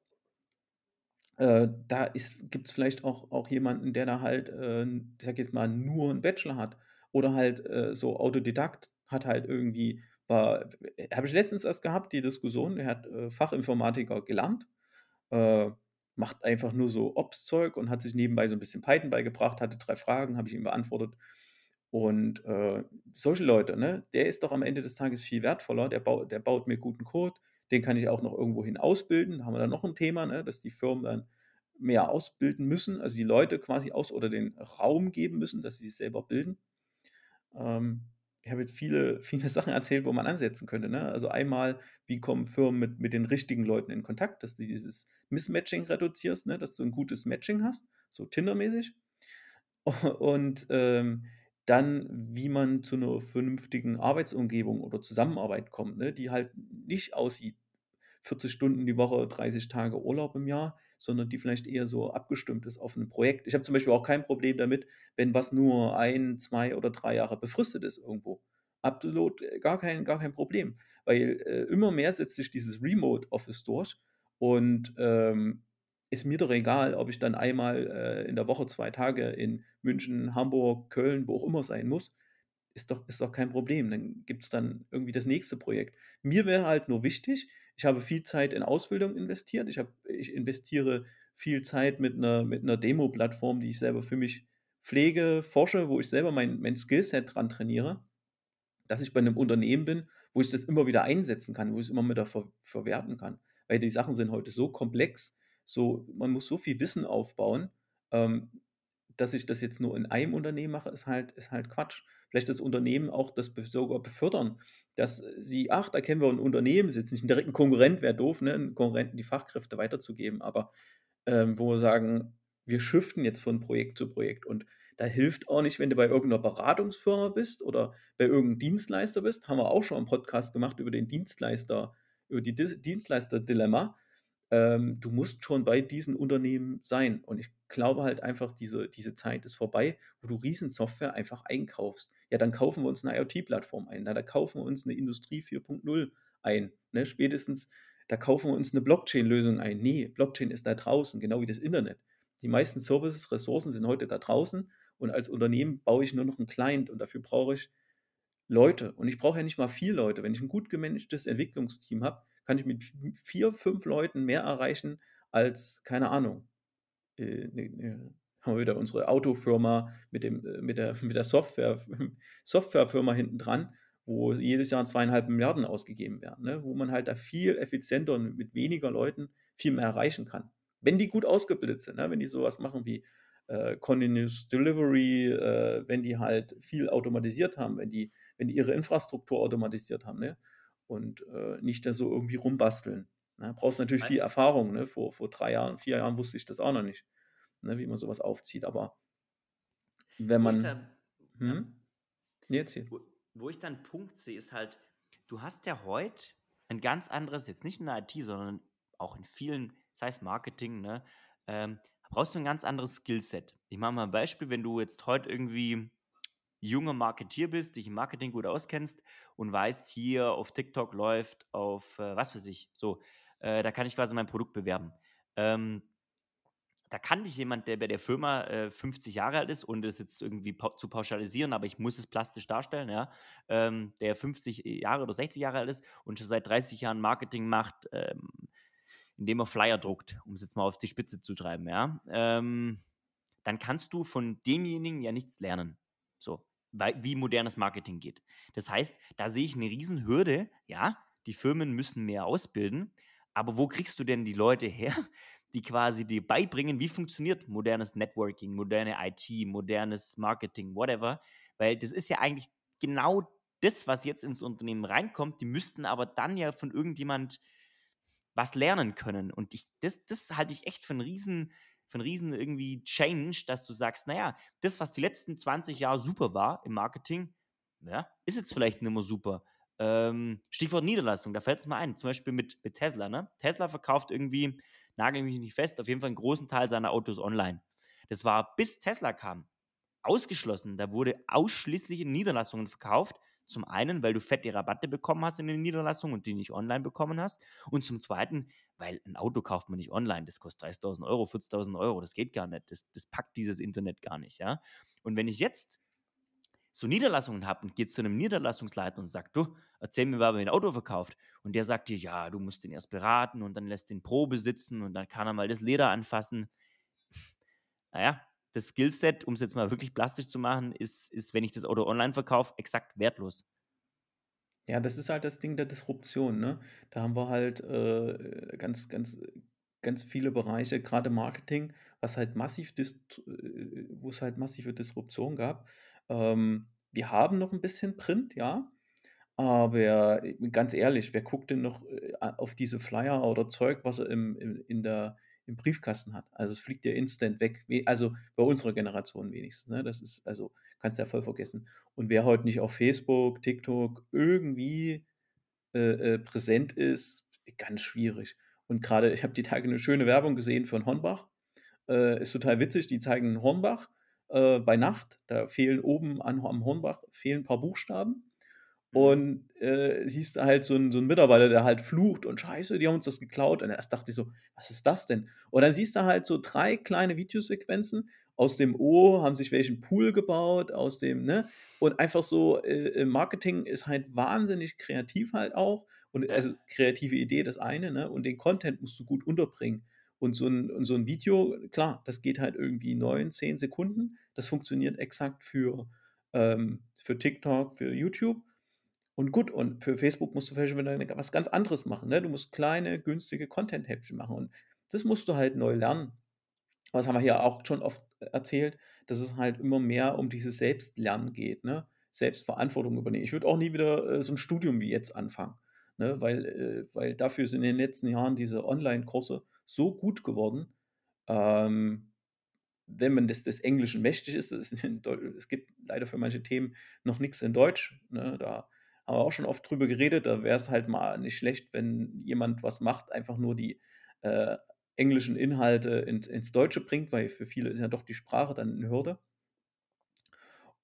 [SPEAKER 1] Äh, da ist gibt's vielleicht auch auch jemanden, der da halt, äh, ich sage jetzt mal, nur 'n Bachelor hat oder halt, äh, so Autodidakt, hat halt irgendwie war habe ich letztens erst gehabt, die Diskussion, der hat, Fachinformatiker gelernt, macht einfach nur so Ops-Zeug und hat sich nebenbei so 'n bisschen Python beigebracht, hatte 3 Fragen, habe ich ihm beantwortet. Und, äh, solche Leute, ne, der ist doch am Ende des Tages viel wertvoller. Der bau der baut mir guten Code, den kann ich auch noch irgendwohin ausbilden. Da haben wir dann noch 'n Thema, ne, dass die Firmen dann mehr ausbilden müssen, also die Leute quasi aus oder den Raum geben müssen, dass sie sich selber bilden. Ähm, ich habe jetzt viele, viele Sachen erzählt, wo man ansetzen könnte. Ne? Also einmal, wie kommen Firmen mit, mit den richtigen Leuten in Kontakt, dass du dieses Mismatching reduzierst, ne? dass du ein gutes Matching hast, so Tinder-mäßig. Und ähm, dann, wie man zu einer vernünftigen Arbeitsumgebung oder Zusammenarbeit kommt, ne? die halt nicht aussieht, 40 Stunden die Woche, 30 Tage Urlaub im Jahr, sondern die vielleicht eher so abgestimmt ist auf ein Projekt. Ich habe zum Beispiel auch kein Problem damit, wenn was nur ein, zwei oder drei Jahre befristet ist irgendwo. Absolut äh, gar kein, gar kein Problem, weil äh, immer mehr setzt sich dieses Remote Office durch und ähm, ist mir doch egal, ob ich dann einmal äh, in der Woche zwei Tage in München, Hamburg, Köln, wo auch immer sein muss. Ist doch, ist doch kein Problem. Dann gibt es dann irgendwie das nächste Projekt. Mir wäre halt nur wichtig, ich habe viel Zeit in Ausbildung investiert. Ich, habe, ich investiere viel Zeit mit einer, mit einer Demo-Plattform, die ich selber für mich pflege, forsche, wo ich selber mein, mein Skillset dran trainiere, dass ich bei einem Unternehmen bin, wo ich das immer wieder einsetzen kann, wo ich es immer wieder ver verwerten kann. Weil die Sachen sind heute so komplex, so, man muss so viel Wissen aufbauen, ähm, dass ich das jetzt nur in einem Unternehmen mache, ist halt, ist halt Quatsch. Vielleicht das Unternehmen auch das sogar befördern, dass sie, ach, da kennen wir ein Unternehmen, ist jetzt nicht ein Konkurrent, wäre doof, ne, einen Konkurrenten die Fachkräfte weiterzugeben, aber ähm, wo wir sagen, wir shiften jetzt von Projekt zu Projekt und da hilft auch nicht, wenn du bei irgendeiner Beratungsfirma bist oder bei irgendeinem Dienstleister bist. Haben wir auch schon einen Podcast gemacht über den Dienstleister, über die Dienstleister-Dilemma ähm, du musst schon bei diesen Unternehmen sein. Und ich glaube halt einfach, diese, diese Zeit ist vorbei, wo du Riesensoftware einfach einkaufst. Ja, dann kaufen wir uns eine IoT-Plattform ein, na, da kaufen wir uns eine Industrie 4.0 ein. Ne? Spätestens, da kaufen wir uns eine Blockchain-Lösung ein. Nee, Blockchain ist da draußen, genau wie das Internet. Die meisten Services, Ressourcen sind heute da draußen und als Unternehmen baue ich nur noch einen Client und dafür brauche ich Leute. Und ich brauche ja nicht mal viel Leute. Wenn ich ein gut gemanagtes Entwicklungsteam habe, kann ich mit vier, fünf Leuten mehr erreichen als, keine Ahnung, äh, ne, haben wir wieder unsere Autofirma mit, dem, äh, mit der, mit der Software, Softwarefirma hinten dran, wo jedes Jahr zweieinhalb Milliarden ausgegeben werden, ne? wo man halt da viel effizienter und mit weniger Leuten viel mehr erreichen kann. Wenn die gut ausgebildet sind, ne? wenn die sowas machen wie äh, Continuous Delivery, äh, wenn die halt viel automatisiert haben, wenn die, wenn die ihre Infrastruktur automatisiert haben, ne? Und äh, nicht da so irgendwie rumbasteln. Ne? Brauchst natürlich viel Erfahrung. Ne? Vor, vor drei Jahren, vier Jahren wusste ich das auch noch nicht, ne? wie man sowas aufzieht. Aber wenn man. Da, hm?
[SPEAKER 2] ja. Jetzt hier. Wo, wo ich dann Punkt sehe, ist halt, du hast ja heute ein ganz anderes, jetzt nicht in der IT, sondern auch in vielen, sei es Marketing, ne, ähm, brauchst du ein ganz anderes Skillset. Ich mache mal ein Beispiel, wenn du jetzt heute irgendwie junger Marketier bist, dich im Marketing gut auskennst und weißt, hier auf TikTok läuft auf äh, was weiß ich, so, äh, da kann ich quasi mein Produkt bewerben. Ähm, da kann dich jemand, der bei der Firma äh, 50 Jahre alt ist und es jetzt irgendwie pa zu pauschalisieren, aber ich muss es plastisch darstellen, ja, ähm, der 50 Jahre oder 60 Jahre alt ist und schon seit 30 Jahren Marketing macht, ähm, indem er Flyer druckt, um es jetzt mal auf die Spitze zu treiben, ja, ähm, dann kannst du von demjenigen ja nichts lernen. So, wie modernes Marketing geht. Das heißt, da sehe ich eine Riesenhürde. Ja, die Firmen müssen mehr ausbilden, aber wo kriegst du denn die Leute her, die quasi dir beibringen, wie funktioniert modernes Networking, moderne IT, modernes Marketing, whatever? Weil das ist ja eigentlich genau das, was jetzt ins Unternehmen reinkommt. Die müssten aber dann ja von irgendjemand was lernen können. Und ich, das, das halte ich echt für einen riesen für riesen irgendwie Change, dass du sagst, naja, das, was die letzten 20 Jahre super war im Marketing, ja, ist jetzt vielleicht nicht mehr super. Ähm, Stichwort Niederlassung, da fällt es mal ein, zum Beispiel mit, mit Tesla. Ne? Tesla verkauft irgendwie, nagel mich nicht fest, auf jeden Fall einen großen Teil seiner Autos online. Das war bis Tesla kam ausgeschlossen. Da wurde ausschließlich in Niederlassungen verkauft. Zum einen, weil du fette Rabatte bekommen hast in den Niederlassungen und die nicht online bekommen hast. Und zum zweiten, weil ein Auto kauft man nicht online. Das kostet 30.000 Euro, 40.000 Euro. Das geht gar nicht. Das, das packt dieses Internet gar nicht. Ja? Und wenn ich jetzt so Niederlassungen habe und geht zu einem Niederlassungsleiter und sagt, du, erzähl mir, wer ein Auto verkauft. Und der sagt dir, ja, du musst den erst beraten und dann lässt den Probe sitzen und dann kann er mal das Leder anfassen. Naja, das Skillset, um es jetzt mal wirklich plastisch zu machen, ist, ist, wenn ich das Auto online verkaufe, exakt wertlos.
[SPEAKER 1] Ja, das ist halt das Ding der Disruption, ne? Da haben wir halt äh, ganz, ganz ganz viele Bereiche, gerade Marketing, was halt massiv äh, wo es halt massive Disruption gab. Ähm, wir haben noch ein bisschen Print, ja, aber äh, ganz ehrlich, wer guckt denn noch, äh, auf diese Flyer oder Zeug, was er im im in der im Briefkasten hat? Also, es fliegt ja instant weg. We also, bei unserer Generation wenigstens, ne? Das ist also kannst du ja voll vergessen. Und wer heute nicht auf Facebook, TikTok irgendwie, äh, äh, präsent ist, ganz schwierig. Und gerade ich habe die Tage eine schöne Werbung gesehen für 'n Hornbach. Äh, ist total witzig, die zeigen Hornbach, äh, bei Nacht. Da fehlen oben an am Hornbach fehlen 'n paar Buchstaben.
[SPEAKER 2] Mhm.
[SPEAKER 1] Und, äh, siehst du halt so 'n so 'n Mitarbeiter, der halt flucht und: „Scheiße, die haben uns das geklaut.“ Und erst dachte ich so: „Was ist das denn?“ Und dann siehst du halt so 3 kleine Videosequenzen. Aus dem O haben sich welche 'n Pool gebaut, aus dem ne? Und einfach so, äh, äh, Marketing ist halt wahnsinnig kreativ halt auch. Und also, kreative Idee, das eine, ne? Und den Content musst du gut unterbringen. Und so 'n und so 'n Video, klar, das geht halt irgendwie 9, 10 Sekunden. Das funktioniert exakt für, ähm für TikTok, für YouTube. Und gut, und für Facebook musst du vielleicht was ganz anderes machen, ne? Du musst kleine, günstige Content-Häppchen machen und das musst du halt neu lernen. Aber das haben wir hier auch schon oft erzählt, dass es halt immer mehr um dieses Selbstlernen geht, ne? Selbstverantwortung übernehmen. Ich würde auch nie wieder, äh, so 'n Studium wie jetzt anfangen, ne? Weil äh, weil dafür sind in den letzten Jahren diese Online-Kurse so gut geworden. Ähm, wenn man des des Englischen mächtig ist, es ist es gibt leider für manche Themen noch nix in Deutsch, ne? Da haben wir auch schon oft drüber geredet. Da wär's halt mal nicht schlecht, wenn jemand was macht, einfach nur die, äh, englischen Inhalte ins ins Deutsche bringt, weil für viele ist ja doch die Sprache dann 'ne Hürde.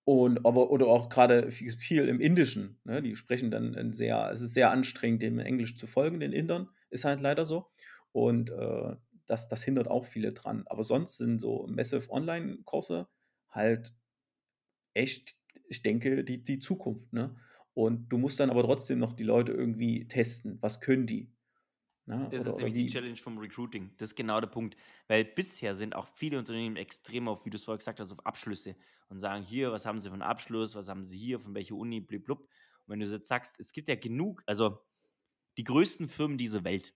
[SPEAKER 1] Und aber oder auch grade vi viel im Indischen, ne? Die sprechen dann sehr es ist sehr anstrengend, dem Englisch zu folgen, den Indern, ist halt leider so. Und, äh, das das hindert auch viele dran. Aber sonst sind so Massive Online-Kurse halt echt, ich denke, die die Zukunft, ne? Und du musst dann aber trotzdem noch die Leute irgendwie testen. Was können die, ne?
[SPEAKER 2] Das ist nämlich die Challenge vom Recruiting. Das ist genau der Punkt. Weil bisher sind auch viele Unternehmen extrem auf, wie du's vorher gesagt hast, auf Abschlüsse und sagen: „Hier, was haben Sie für 'n Abschluss? Was haben Sie hier? Von welcher Uni?“ Blib blub. Und wenn du jetzt sagst, es gibt ja genug also, die größten Firmen dieser Welt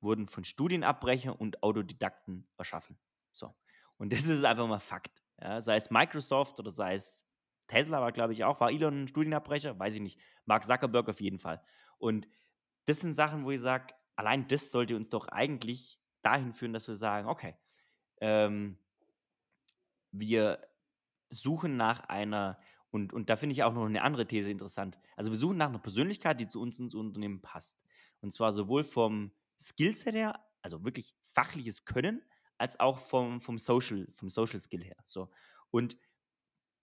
[SPEAKER 2] wurden von Studienabbrechern und Autodidakten erschaffen. So. Und das ist einfach mal Fakt, ja? Sei es Microsoft oder sei es Tesla war, glaube ich, auch war Elon 'n Studienabbrecher? Weiß ich nicht. Mark Zuckerberg auf jeden Fall. Und das sind Sachen, wo ich sage, allein das sollte uns doch eigentlich dahin führen, dass wir sagen: „Okay, ähm“ „wir suchen nach einer“ und und da finde ich auch noch 'ne andere These interessant. Also, wir suchen nach 'ner Persönlichkeit, die zu uns ins Unternehmen passt. Und zwar sowohl vom Skillset her, also wirklich fachliches Können, als auch vom vom Social vom Social Skill her, so. Und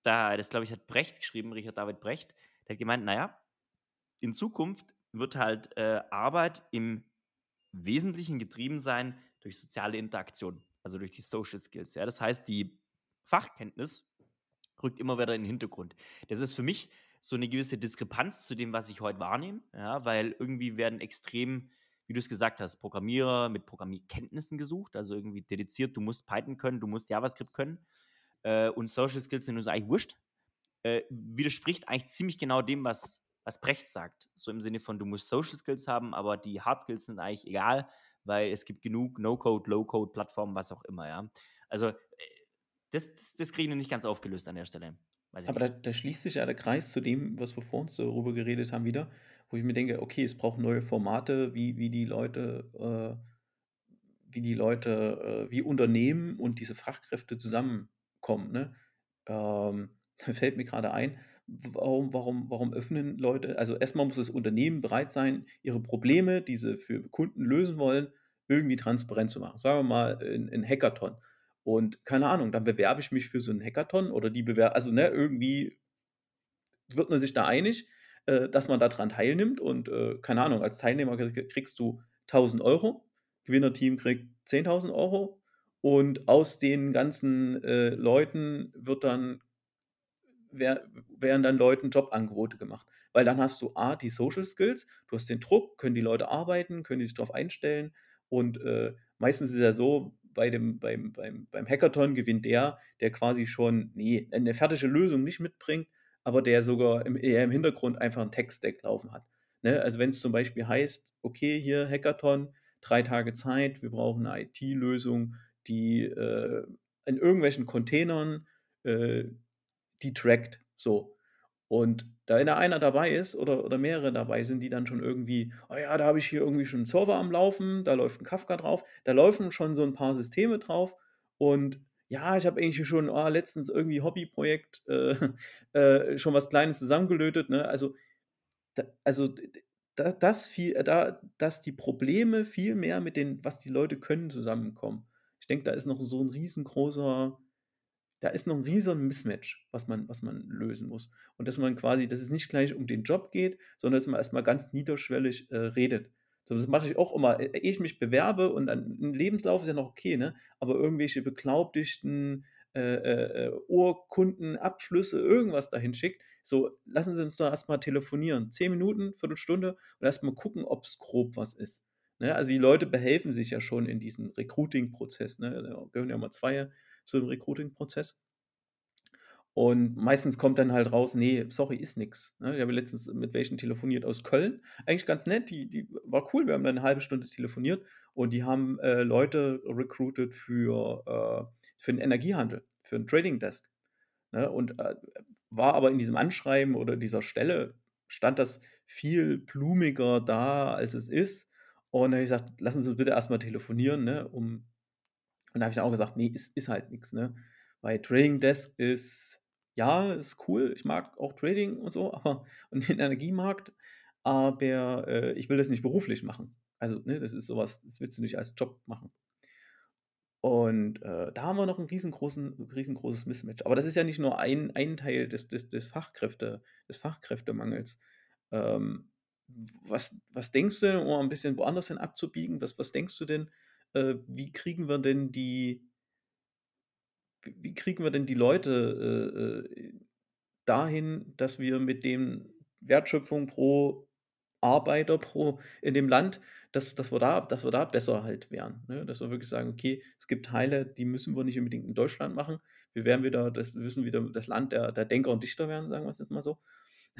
[SPEAKER 2] da das, glaube ich, hat Brecht geschrieben, Richard David Brecht, der hat gemeint: „Na ja, in Zukunft wird halt, äh, Arbeit im Wesentlichen getrieben sein durch soziale Interaktion, also durch die Social Skills“, ja? Das heißt, die Fachkenntnis rückt immer weiter in 'n Hintergrund. Das ist für mich so 'ne gewisse Diskrepanz zu dem, was ich heute wahrnehme, ja, weil irgendwie werden extrem, wie du's gesagt hast, Programmierer mit Programmierkenntnissen gesucht, also irgendwie dediziert, du musst Python können, du musst JavaScript können, äh, und Social Skills sind uns eigentlich wurscht. Äh, widerspricht eigentlich ziemlich genau dem, was was Brecht sagt. So im Sinne von, du musst Social Skills haben, aber die Hard Skills sind eigentlich egal, weil es gibt genug No-Code, Low-Code-Plattformen, was auch immer, ja? Also, äh, das das das kriege ich noch nicht ganz aufgelöst an der Stelle.
[SPEAKER 1] Aber da da schließt sich ja der Kreis zu dem, was wir vor uns darüber geredet haben wieder, wo ich mir denke: „Okay, es braucht neue Formate, wie wie die Leute äh, wie die Leute äh, wie Unternehmen und diese Fachkräfte zusammenkommen“, ne? Ähm, da fällt mir grade ein, warum warum warum öffnen Leute also, erst mal muss das Unternehmen bereit sein, ihre Probleme, die sie für Kunden lösen wollen, irgendwie transparent zu machen. Sagen wir mal, 'n 'n Hackathon. Und keine Ahnung, dann bewerbe ich mich für so 'n Hackathon oder die bewer also, ne, irgendwie wird man sich da einig, äh, dass man da dran teilnimmt und, äh, keine Ahnung, als Teilnehmer kriegst du 1.000 €, Gewinnerteam kriegt 10.000 € und aus den ganzen, äh, Leuten wird dann wer werden dann Leuten Jobangebote gemacht. Weil dann hast du A, die Social Skills, du hast den Druck, können die Leute arbeiten, können die sich drauf einstellen und, äh, meistens ist es ja so, bei dem beim beim beim Hackathon gewinnt der, der quasi schon ne, 'ne fertige Lösung nicht mitbringt, aber der sogar im eher im Hintergrund einfach 'n Tech-Stack laufen hat, ne? Also, wenn's zum Beispiel heißt: „Okay, hier Hackathon“, drei Tage Zeit, wir brauchen eine IT-Lösung, die äh, in irgendwelchen Containern äh, die trackt. So. Und da wenn da einer dabei ist oder, oder mehrere dabei sind, die dann schon irgendwie, oh ja, da habe ich hier irgendwie schon einen Server am Laufen, da läuft ein Kafka drauf, da laufen schon so ein paar Systeme drauf und ja, ich habe eigentlich schon oh, letztens irgendwie Hobbyprojekt äh, äh, schon was Kleines zusammengelötet. Ne? Also, da, also da, das viel, da, dass die Probleme viel mehr mit den, was die Leute können, zusammenkommen. Ich denke, da ist noch so ein riesengroßer da ist noch ein riesen Mismatch, was man, was man lösen muss. Und dass man quasi, dass es nicht gleich um den Job geht, sondern dass man erstmal ganz niederschwellig äh, redet. So, das mache ich auch immer, ehe ich mich bewerbe und ein Lebenslauf ist ja noch okay, ne? Aber irgendwelche beglaubigten äh, äh, äh Urkunden, Abschlüsse, irgendwas dahin schickt. So, lassen Sie uns doch erstmal telefonieren. Zehn Minuten, Viertelstunde und erstmal gucken, ob es grob was ist. Ne? Also die Leute behelfen sich ja schon in diesem Recruiting-Prozess. Ne? Da gehören ja mal zwei zu dem Recruiting-Prozess. Und meistens kommt dann halt raus, nee, sorry, ist nix. Ne? Ich habe letztens mit welchen telefoniert aus Köln. Eigentlich ganz nett, die, die war cool, wir haben dann eine halbe Stunde telefoniert und die haben äh, Leute recruited für, äh, für den Energiehandel, für einen Trading Desk. Ne? Und äh, war aber in diesem Anschreiben oder dieser Stelle stand das viel blumiger da, als es ist. Und da habe ich gesagt, lassen Sie uns bitte erstmal telefonieren, ne, um und da habe ich dann auch gesagt, nee, ist, ist halt nichts, ne? Weil Trading Desk ist, ja, ist cool. Ich mag auch Trading und so, aber und den Energiemarkt, aber äh, ich will das nicht beruflich machen. Also, ne, das ist sowas, das willst du nicht als Job machen. Und äh, da haben wir noch ein riesengroßen, riesengroßes Mismatch. Aber das ist ja nicht nur ein, ein Teil des, des, des, Fachkräfte, des Fachkräftemangels. Ähm, was, was denkst du denn, um ein bisschen woanders hin abzubiegen, was, was denkst du denn, äh, wie kriegen wir denn die wie kriegen wir denn die Leute äh, äh, dahin, dass wir mit dem Wertschöpfung pro Arbeiter pro in dem Land, dass, dass, wir, da, dass wir da besser halt wären. Ne? Dass wir wirklich sagen, okay, es gibt Teile, die müssen wir nicht unbedingt in Deutschland machen. Wir werden wieder, das müssen wieder das Land der, der Denker und Dichter werden, sagen wir es jetzt mal so,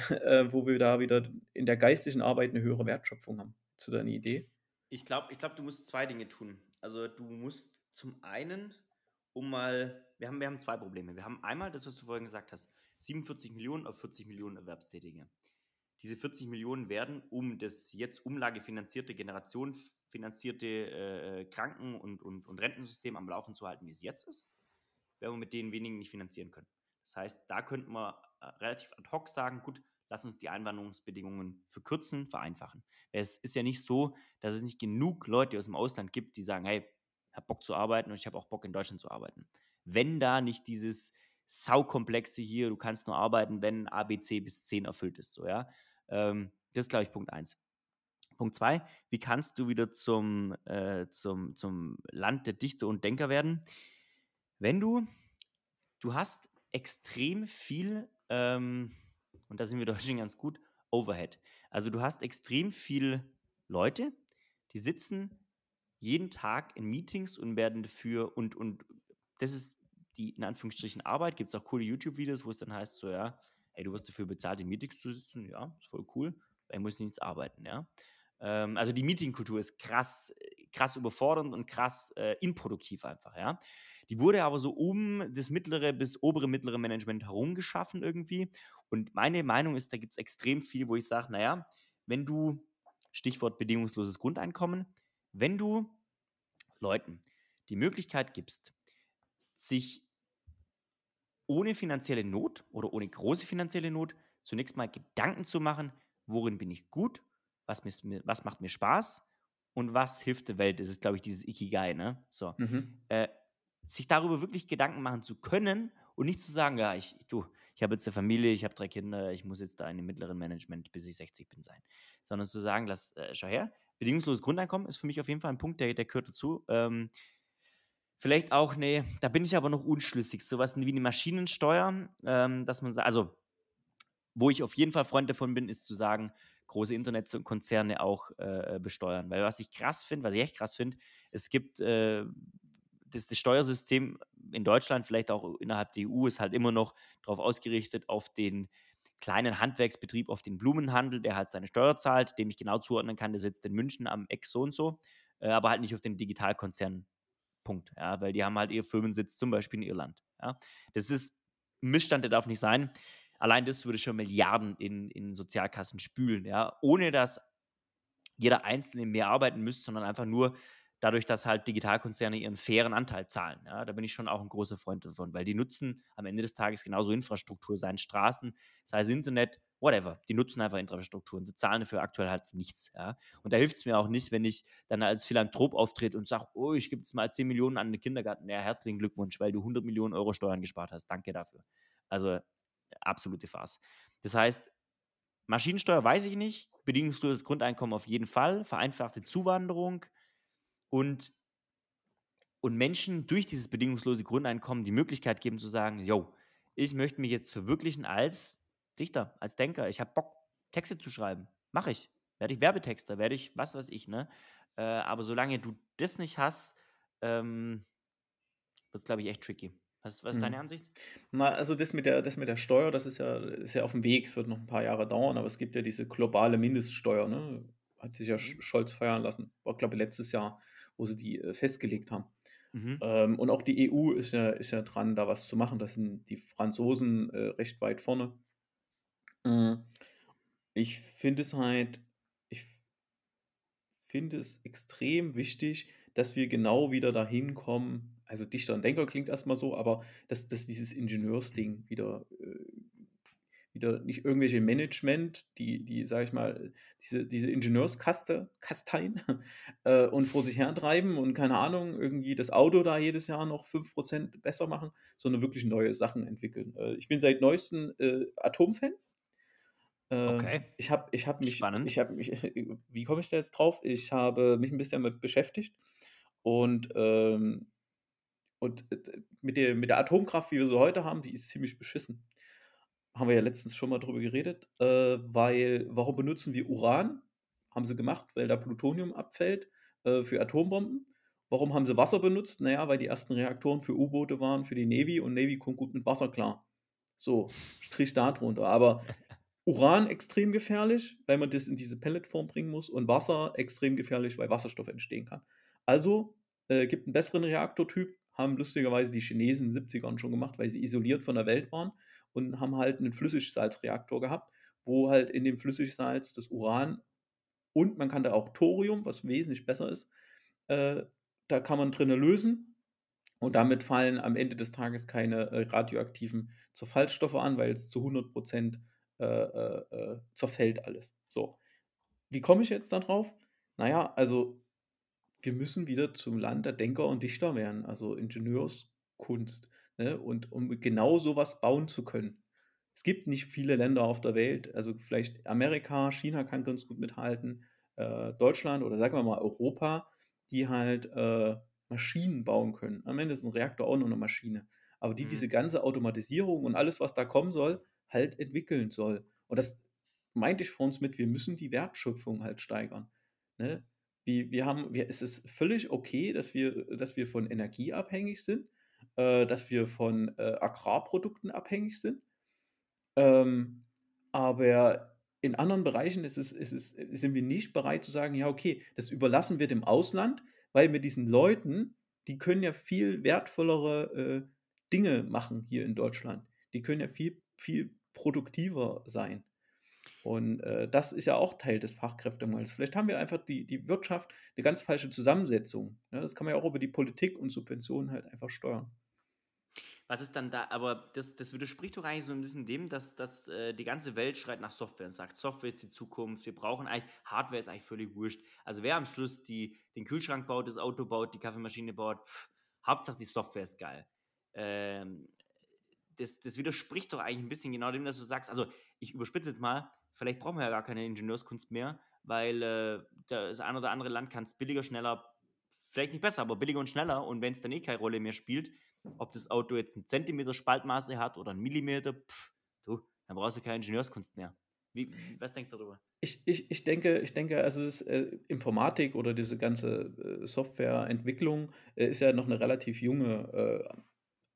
[SPEAKER 1] äh, wo wir da wieder in der geistigen Arbeit eine höhere Wertschöpfung haben. Zu deiner Idee?
[SPEAKER 2] Ich glaube, ich glaub, du musst zwei Dinge tun. Also du musst zum einen, um mal, wir haben, wir haben zwei Probleme. Wir haben einmal das, was du vorhin gesagt hast, 47 Millionen auf 40 Millionen Erwerbstätige. Diese 40 Millionen werden, um das jetzt umlagefinanzierte, generationenfinanzierte äh, Kranken- und, und, und Rentensystem am Laufen zu halten, wie es jetzt ist, werden wir mit den wenigen nicht finanzieren können. Das heißt, da könnten wir äh, relativ ad hoc sagen, gut, lass uns die Einwanderungsbedingungen verkürzen, vereinfachen. Es ist ja nicht so, dass es nicht genug Leute aus dem Ausland gibt, die sagen, hey, ich habe Bock zu arbeiten und ich habe auch Bock in Deutschland zu arbeiten. Wenn da nicht dieses Saukomplexe hier, du kannst nur arbeiten, wenn ABC bis 10 erfüllt ist, so, ja. Ähm, das ist, glaube ich, Punkt 1. Punkt 2, wie kannst du wieder zum, äh, zum, zum Land der Dichter und Denker werden? Wenn du, du hast extrem viel ähm, und da sind wir doch schon ganz gut, Overhead. Also du hast extrem viele Leute, die sitzen jeden Tag in Meetings und werden dafür und, und das ist die in Anführungsstrichen Arbeit. Gibt es auch coole YouTube-Videos, wo es dann heißt, so ja, hey, du wirst dafür bezahlt, in Meetings zu sitzen, ja, ist voll cool, weil ich muss nichts arbeiten, ja. Ähm, also die Meetingkultur ist krass, krass überfordernd und krass äh, improduktiv einfach, ja. Die wurde aber so um das mittlere bis obere mittlere Management herum geschaffen irgendwie. Und meine Meinung ist, da gibt es extrem viel, wo ich sage, naja, wenn du, Stichwort bedingungsloses Grundeinkommen, wenn du Leuten die Möglichkeit gibst, sich ohne finanzielle Not oder ohne große finanzielle Not zunächst mal Gedanken zu machen, worin bin ich gut, was, mir, was macht mir Spaß und was hilft der Welt. Das ist, glaube ich, dieses Ikigai, ne? So. Mhm. Äh, sich darüber wirklich Gedanken machen zu können und nicht zu sagen, ja, ich, du, ich habe jetzt eine Familie, ich habe drei Kinder, ich muss jetzt da in dem mittleren Management, bis ich 60 bin, sein. Sondern zu sagen, lass, äh, schau her, bedingungsloses Grundeinkommen ist für mich auf jeden Fall ein Punkt, der, der gehört dazu. Ähm, vielleicht auch, nee, da bin ich aber noch unschlüssig, sowas wie eine Maschinensteuer, ähm, dass man sagt, also, wo ich auf jeden Fall Freund davon bin, ist zu sagen, große Internetkonzerne auch äh, besteuern. Weil was ich krass finde, was ich echt krass finde, es gibt äh, das, das Steuersystem in Deutschland, vielleicht auch innerhalb der EU, ist halt immer noch darauf ausgerichtet, auf den kleinen Handwerksbetrieb, auf den Blumenhandel, der halt seine Steuer zahlt, dem ich genau zuordnen kann, der sitzt in München am Eck so und so. äh, aber halt nicht auf den Digitalkonzernen. Punkt. Ja, weil die haben halt ihr Firmensitz zum Beispiel in Irland. Ja. Das ist ein Missstand, der darf nicht sein. Allein das würde schon Milliarden in, in Sozialkassen spülen, ja, ohne dass jeder Einzelne mehr arbeiten müsste, sondern einfach nur dadurch, dass halt Digitalkonzerne ihren fairen Anteil zahlen. Ja, da bin ich schon auch ein großer Freund davon, weil die nutzen am Ende des Tages genauso Infrastruktur, seien Straßen, sei es Internet, whatever. Die nutzen einfach Infrastruktur und sie zahlen dafür aktuell halt nichts. Ja. Und da hilft es mir auch nicht, wenn ich dann als Philanthrop auftrete und sage, oh, ich gebe jetzt mal 10 Millionen an den Kindergarten. Ja, herzlichen Glückwunsch, weil du 100 Millionen Euro Steuern gespart hast. Danke dafür. Also absolute Farce. Das heißt, Maschinensteuer weiß ich nicht, bedingungsloses Grundeinkommen auf jeden Fall, vereinfachte Zuwanderung, und, und Menschen durch dieses bedingungslose Grundeinkommen die Möglichkeit geben zu sagen, yo, ich möchte mich jetzt verwirklichen als Dichter, als Denker. Ich habe Bock, Texte zu schreiben. Mache ich. Werde ich Werbetexter, werde ich was weiß ich, ne? Äh, aber solange du das nicht hast, ähm, wird es, glaube ich, echt tricky. Was, was ist deine
[SPEAKER 1] Mhm.
[SPEAKER 2] Ansicht?
[SPEAKER 1] Mal, also das mit der, das mit der Steuer, das ist ja, ist ja auf dem Weg. Es wird noch ein paar Jahre dauern, aber es gibt ja diese globale Mindeststeuer, ne? Hat sich ja
[SPEAKER 2] Mhm.
[SPEAKER 1] Sch- Scholz feiern lassen. War, glaube ich, letztes Jahr, wo sie die äh, festgelegt haben.
[SPEAKER 2] Mhm.
[SPEAKER 1] Ähm, und auch die EU ist ja, ist ja dran, da was zu machen. Das sind die Franzosen äh, recht weit vorne. Mm, Ich finde es halt, ich finde es extrem wichtig, dass wir genau wieder dahin kommen. Also Dichter und Denker klingt erstmal so, aber dass, dass dieses Ingenieursding wieder, äh, wieder nicht irgendwelche Management, die, die, sag ich mal, diese, diese Ingenieurskaste, Kasteien äh, und vor sich hertreiben und keine Ahnung, irgendwie das Auto da jedes Jahr noch 5% besser machen, sondern wirklich neue Sachen entwickeln. Äh, ich bin seit neuestem äh, Atomfan. Äh,
[SPEAKER 2] Okay,
[SPEAKER 1] ich habe ich hab mich,
[SPEAKER 2] spannend.
[SPEAKER 1] ich habe mich, wie komme ich da jetzt drauf? Ich habe mich ein bisschen damit beschäftigt und, ähm, und äh, mit der, mit der Atomkraft, wie wir sie heute haben, die ist ziemlich beschissen. Haben wir ja letztens schon mal drüber geredet, äh, weil, warum benutzen wir Uran? Haben sie gemacht, weil da Plutonium abfällt äh, für Atombomben. Warum haben sie Wasser benutzt? Naja, weil die ersten Reaktoren für U-Boote waren, für die Navy und Navy kommt gut mit Wasser klar. So, Strich da drunter. Aber Uran extrem gefährlich, weil man das in diese Pelletform bringen muss und Wasser extrem gefährlich, weil Wasserstoff entstehen kann. Also äh, gibt einen besseren Reaktortyp, haben lustigerweise die Chinesen in den 70ern schon gemacht, weil sie isoliert von der Welt waren und haben halt einen Flüssigsalzreaktor gehabt, wo halt in dem Flüssigsalz das Uran und man kann da auch Thorium, was wesentlich besser ist, äh, da kann man drinnen lösen und damit fallen am Ende des Tages keine äh, radioaktiven Zerfallsstoffe an, weil es zu 100 Prozent äh, äh, äh, zerfällt alles. So, wie komme ich jetzt da drauf? Naja, also wir müssen wieder zum Land der Denker und Dichter werden, also Ingenieurskunst. Ne? Und um genau sowas bauen zu können. Es gibt nicht viele Länder auf der Welt, also vielleicht Amerika, China kann ganz gut mithalten, äh, Deutschland oder sagen wir mal Europa, die halt äh, Maschinen bauen können. Am Ende ist ein Reaktor auch nur eine Maschine. Aber die diese
[SPEAKER 2] Mhm.
[SPEAKER 1] ganze Automatisierung und alles, was da kommen soll, halt entwickeln soll. Und das meinte ich vor uns mit, wir müssen die Wertschöpfung halt steigern. Ne? Wir, wir haben, wir, es ist völlig okay, dass wir, dass wir von Energie abhängig sind, äh, dass wir von äh, Agrarprodukten abhängig sind. Ähm, aber in anderen Bereichen ist es, ist es, sind wir nicht bereit zu sagen, ja, okay, das überlassen wir dem Ausland, weil mit diesen Leuten, die können ja viel wertvollere äh, Dinge machen hier in Deutschland. Die können ja viel, viel produktiver sein. Und äh, das ist ja auch Teil des Fachkräftemangels. Vielleicht haben wir einfach die, die Wirtschaft eine ganz falsche Zusammensetzung. Ne? Das kann man ja auch über die Politik und Subventionen halt einfach steuern.
[SPEAKER 2] Was ist dann da, aber das, das widerspricht doch eigentlich so ein bisschen dem, dass, dass äh, die ganze Welt schreit nach Software und sagt, Software ist die Zukunft, wir brauchen eigentlich, Hardware ist eigentlich völlig wurscht. Also wer am Schluss die, den Kühlschrank baut, das Auto baut, die Kaffeemaschine baut, pff, Hauptsache die Software ist geil. Ähm, das, das widerspricht doch eigentlich ein bisschen genau dem, dass du sagst, also ich überspitze jetzt mal, vielleicht brauchen wir ja gar keine Ingenieurskunst mehr, weil äh, das ein oder andere Land kann es billiger, schneller, vielleicht nicht besser, aber billiger und schneller und wenn es dann eh keine Rolle mehr spielt, ob das Auto jetzt einen Zentimeter Spaltmaße hat oder einen Millimeter, pff, du, dann brauchst du keine Ingenieurskunst mehr. Wie, was denkst du darüber?
[SPEAKER 1] Ich, ich, ich denke, ich denke, also ist, äh, Informatik oder diese ganze äh, Softwareentwicklung äh, ist ja noch eine relativ junge,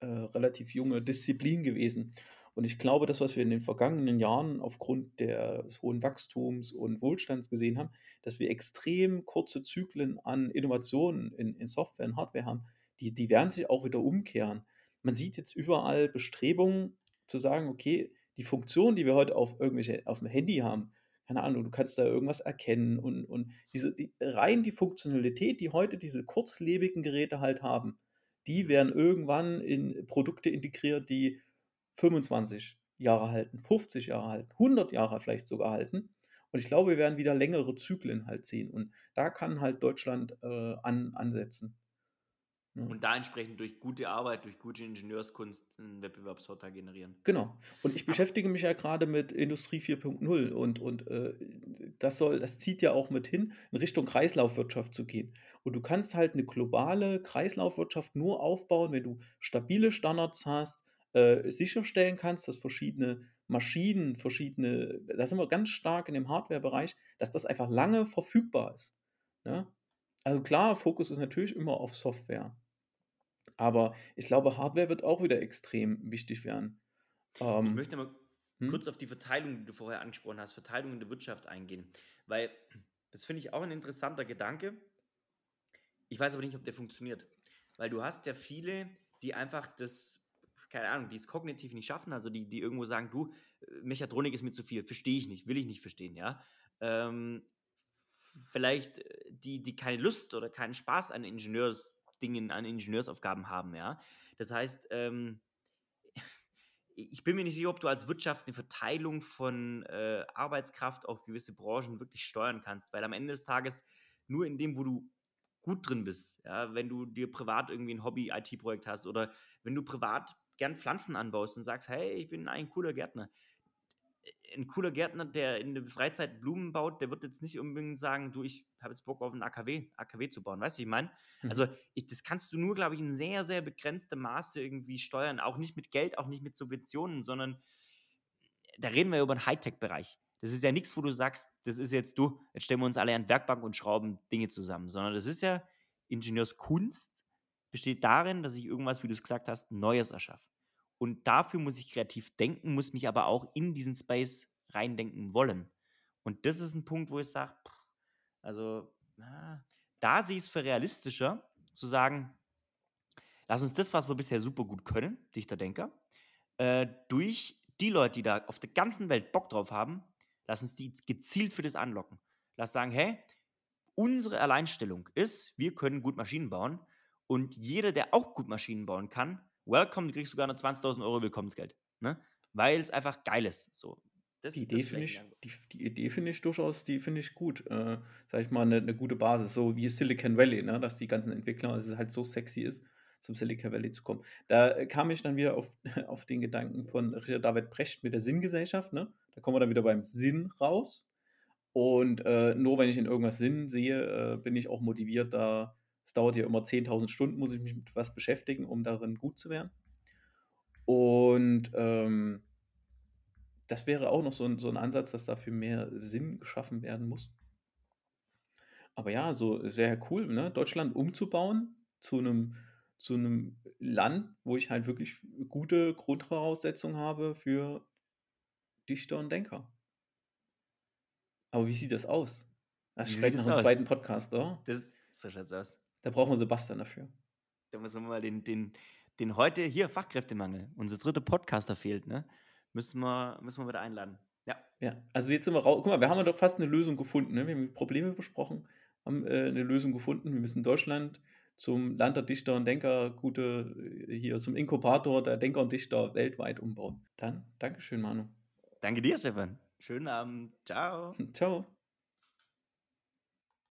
[SPEAKER 1] äh, äh, relativ junge Disziplin gewesen. Und ich glaube, das, was wir in den vergangenen Jahren aufgrund des hohen Wachstums und Wohlstands gesehen haben, dass wir extrem kurze Zyklen an Innovationen in, in Software und Hardware haben, die, die werden sich auch wieder umkehren. Man sieht jetzt überall Bestrebungen zu sagen, okay, die Funktion, die wir heute auf irgendwelche, auf dem Handy haben, keine Ahnung, du kannst da irgendwas erkennen und, und diese, die, rein die Funktionalität, die heute diese kurzlebigen Geräte halt haben, die werden irgendwann in Produkte integriert, die 25 Jahre halten, 50 Jahre halten, 100 Jahre vielleicht sogar halten. Und ich glaube, wir werden wieder längere Zyklen halt sehen. Und da kann halt Deutschland äh, an, ansetzen.
[SPEAKER 2] Und da entsprechend durch gute Arbeit, durch gute Ingenieurskunst einen Wettbewerbsvorteil generieren.
[SPEAKER 1] Genau. Und ich beschäftige mich ja gerade mit Industrie 4.0 und, und äh, das soll, das zieht ja auch mit hin, in Richtung Kreislaufwirtschaft zu gehen. Und du kannst halt eine globale Kreislaufwirtschaft nur aufbauen, wenn du stabile Standards hast, äh, sicherstellen kannst, dass verschiedene Maschinen, verschiedene, da sind wir ganz stark in dem Hardware-Bereich, dass das einfach lange verfügbar ist. Ja? Also klar, Fokus ist natürlich immer auf Software. Aber ich glaube, Hardware wird auch wieder extrem wichtig werden.
[SPEAKER 2] Ähm, ich möchte mal hm? kurz auf die Verteilung, die du vorher angesprochen hast, Verteilung in der Wirtschaft eingehen. Weil das finde ich auch ein interessanter Gedanke. Ich weiß aber nicht, ob der funktioniert. Weil du hast ja viele, die einfach das, keine Ahnung, die es kognitiv nicht schaffen, also die, die irgendwo sagen, du, Mechatronik ist mir zu viel, verstehe ich nicht, will ich nicht verstehen, ja. Ähm, vielleicht äh, die, die keine Lust oder keinen Spaß an Ingenieurs Dingen, an Ingenieursaufgaben haben, ja. Das heißt, ähm, ich bin mir nicht sicher, ob du als Wirtschaft eine Verteilung von äh, Arbeitskraft auf gewisse Branchen wirklich steuern kannst, weil am Ende des Tages nur in dem, wo du gut drin bist, ja, wenn du dir privat irgendwie ein Hobby-IT-Projekt hast oder wenn du privat gern Pflanzen anbaust und sagst, hey, ich bin ein cooler Gärtner, ein cooler Gärtner, der in der Freizeit Blumen baut, der wird jetzt nicht unbedingt sagen, du, ich habe jetzt Bock auf ein AKW, AKW zu bauen. Weißt du, ich meine? Mhm. Also, ich, das kannst du nur, glaube ich, in sehr, sehr begrenztem Maße irgendwie steuern. Auch nicht mit Geld, auch nicht mit Subventionen, sondern da reden wir über den Hightech-Bereich. Das ist ja nichts, wo du sagst, das ist jetzt du, jetzt stellen wir uns alle an Werkbank und schrauben Dinge zusammen, sondern das ist ja Ingenieurskunst, besteht darin, dass ich irgendwas, wie du es gesagt hast, Neues erschaffe. Und dafür muss ich kreativ denken, muss mich aber auch in diesen Space reindenken wollen. Und das ist ein Punkt, wo ich sage, also na, da sehe ich es für realistischer, zu sagen, lass uns das, was wir bisher super gut können, Dichterdenker, äh, durch die Leute, die da auf der ganzen Welt Bock drauf haben, lass uns die gezielt für das anlocken. Lass sagen, hey, unsere Alleinstellung ist, wir können gut Maschinen bauen und jeder, der auch gut Maschinen bauen kann, welcome, du kriegst sogar noch 20.000 Euro Willkommensgeld. Ne? Weil es einfach geil ist. So.
[SPEAKER 1] Das, die Idee finde ich, die, die, Idee finde ich durchaus, die finde ich gut. Äh, sag ich mal, eine, eine, gute Basis, so wie Silicon Valley, ne? dass die ganzen Entwickler, dass es halt so sexy ist, zum Silicon Valley zu kommen. Da kam ich dann wieder auf, auf den Gedanken von Richard David Brecht mit der Sinngesellschaft. Ne? Da kommen wir dann wieder beim Sinn raus. Und äh, nur wenn ich in irgendwas Sinn sehe, äh, bin ich auch motiviert, da es dauert ja immer 10.000 Stunden, muss ich mich mit was beschäftigen, um darin gut zu werden. Und ähm, das wäre auch noch so ein, so ein Ansatz, dass dafür mehr Sinn geschaffen werden muss. Aber ja, so sehr cool, ne? Deutschland umzubauen zu einem, zu einem Land, wo ich halt wirklich gute Grundvoraussetzungen habe für Dichter und Denker. Aber wie sieht das aus? Das wie spricht nach einem zweiten Podcast, oder?
[SPEAKER 2] Das, so schaut's aus.
[SPEAKER 1] Da brauchen wir Sebastian dafür.
[SPEAKER 2] Da müssen wir mal den, den, den heute hier Fachkräftemangel, unser dritter Podcaster fehlt, ne? Müssen wir, müssen wir wieder einladen. Ja.
[SPEAKER 1] Ja, also jetzt sind wir raus. Guck mal, wir haben ja doch fast eine Lösung gefunden. Ne? Wir haben Probleme besprochen, haben äh, eine Lösung gefunden. Wir müssen Deutschland zum Land der Dichter und Denker, gute, äh, hier zum Inkubator der Denker und Dichter weltweit umbauen. Dann, Dankeschön, Manu.
[SPEAKER 2] Danke dir, Stefan. Schönen Abend. Ciao.
[SPEAKER 1] Ciao.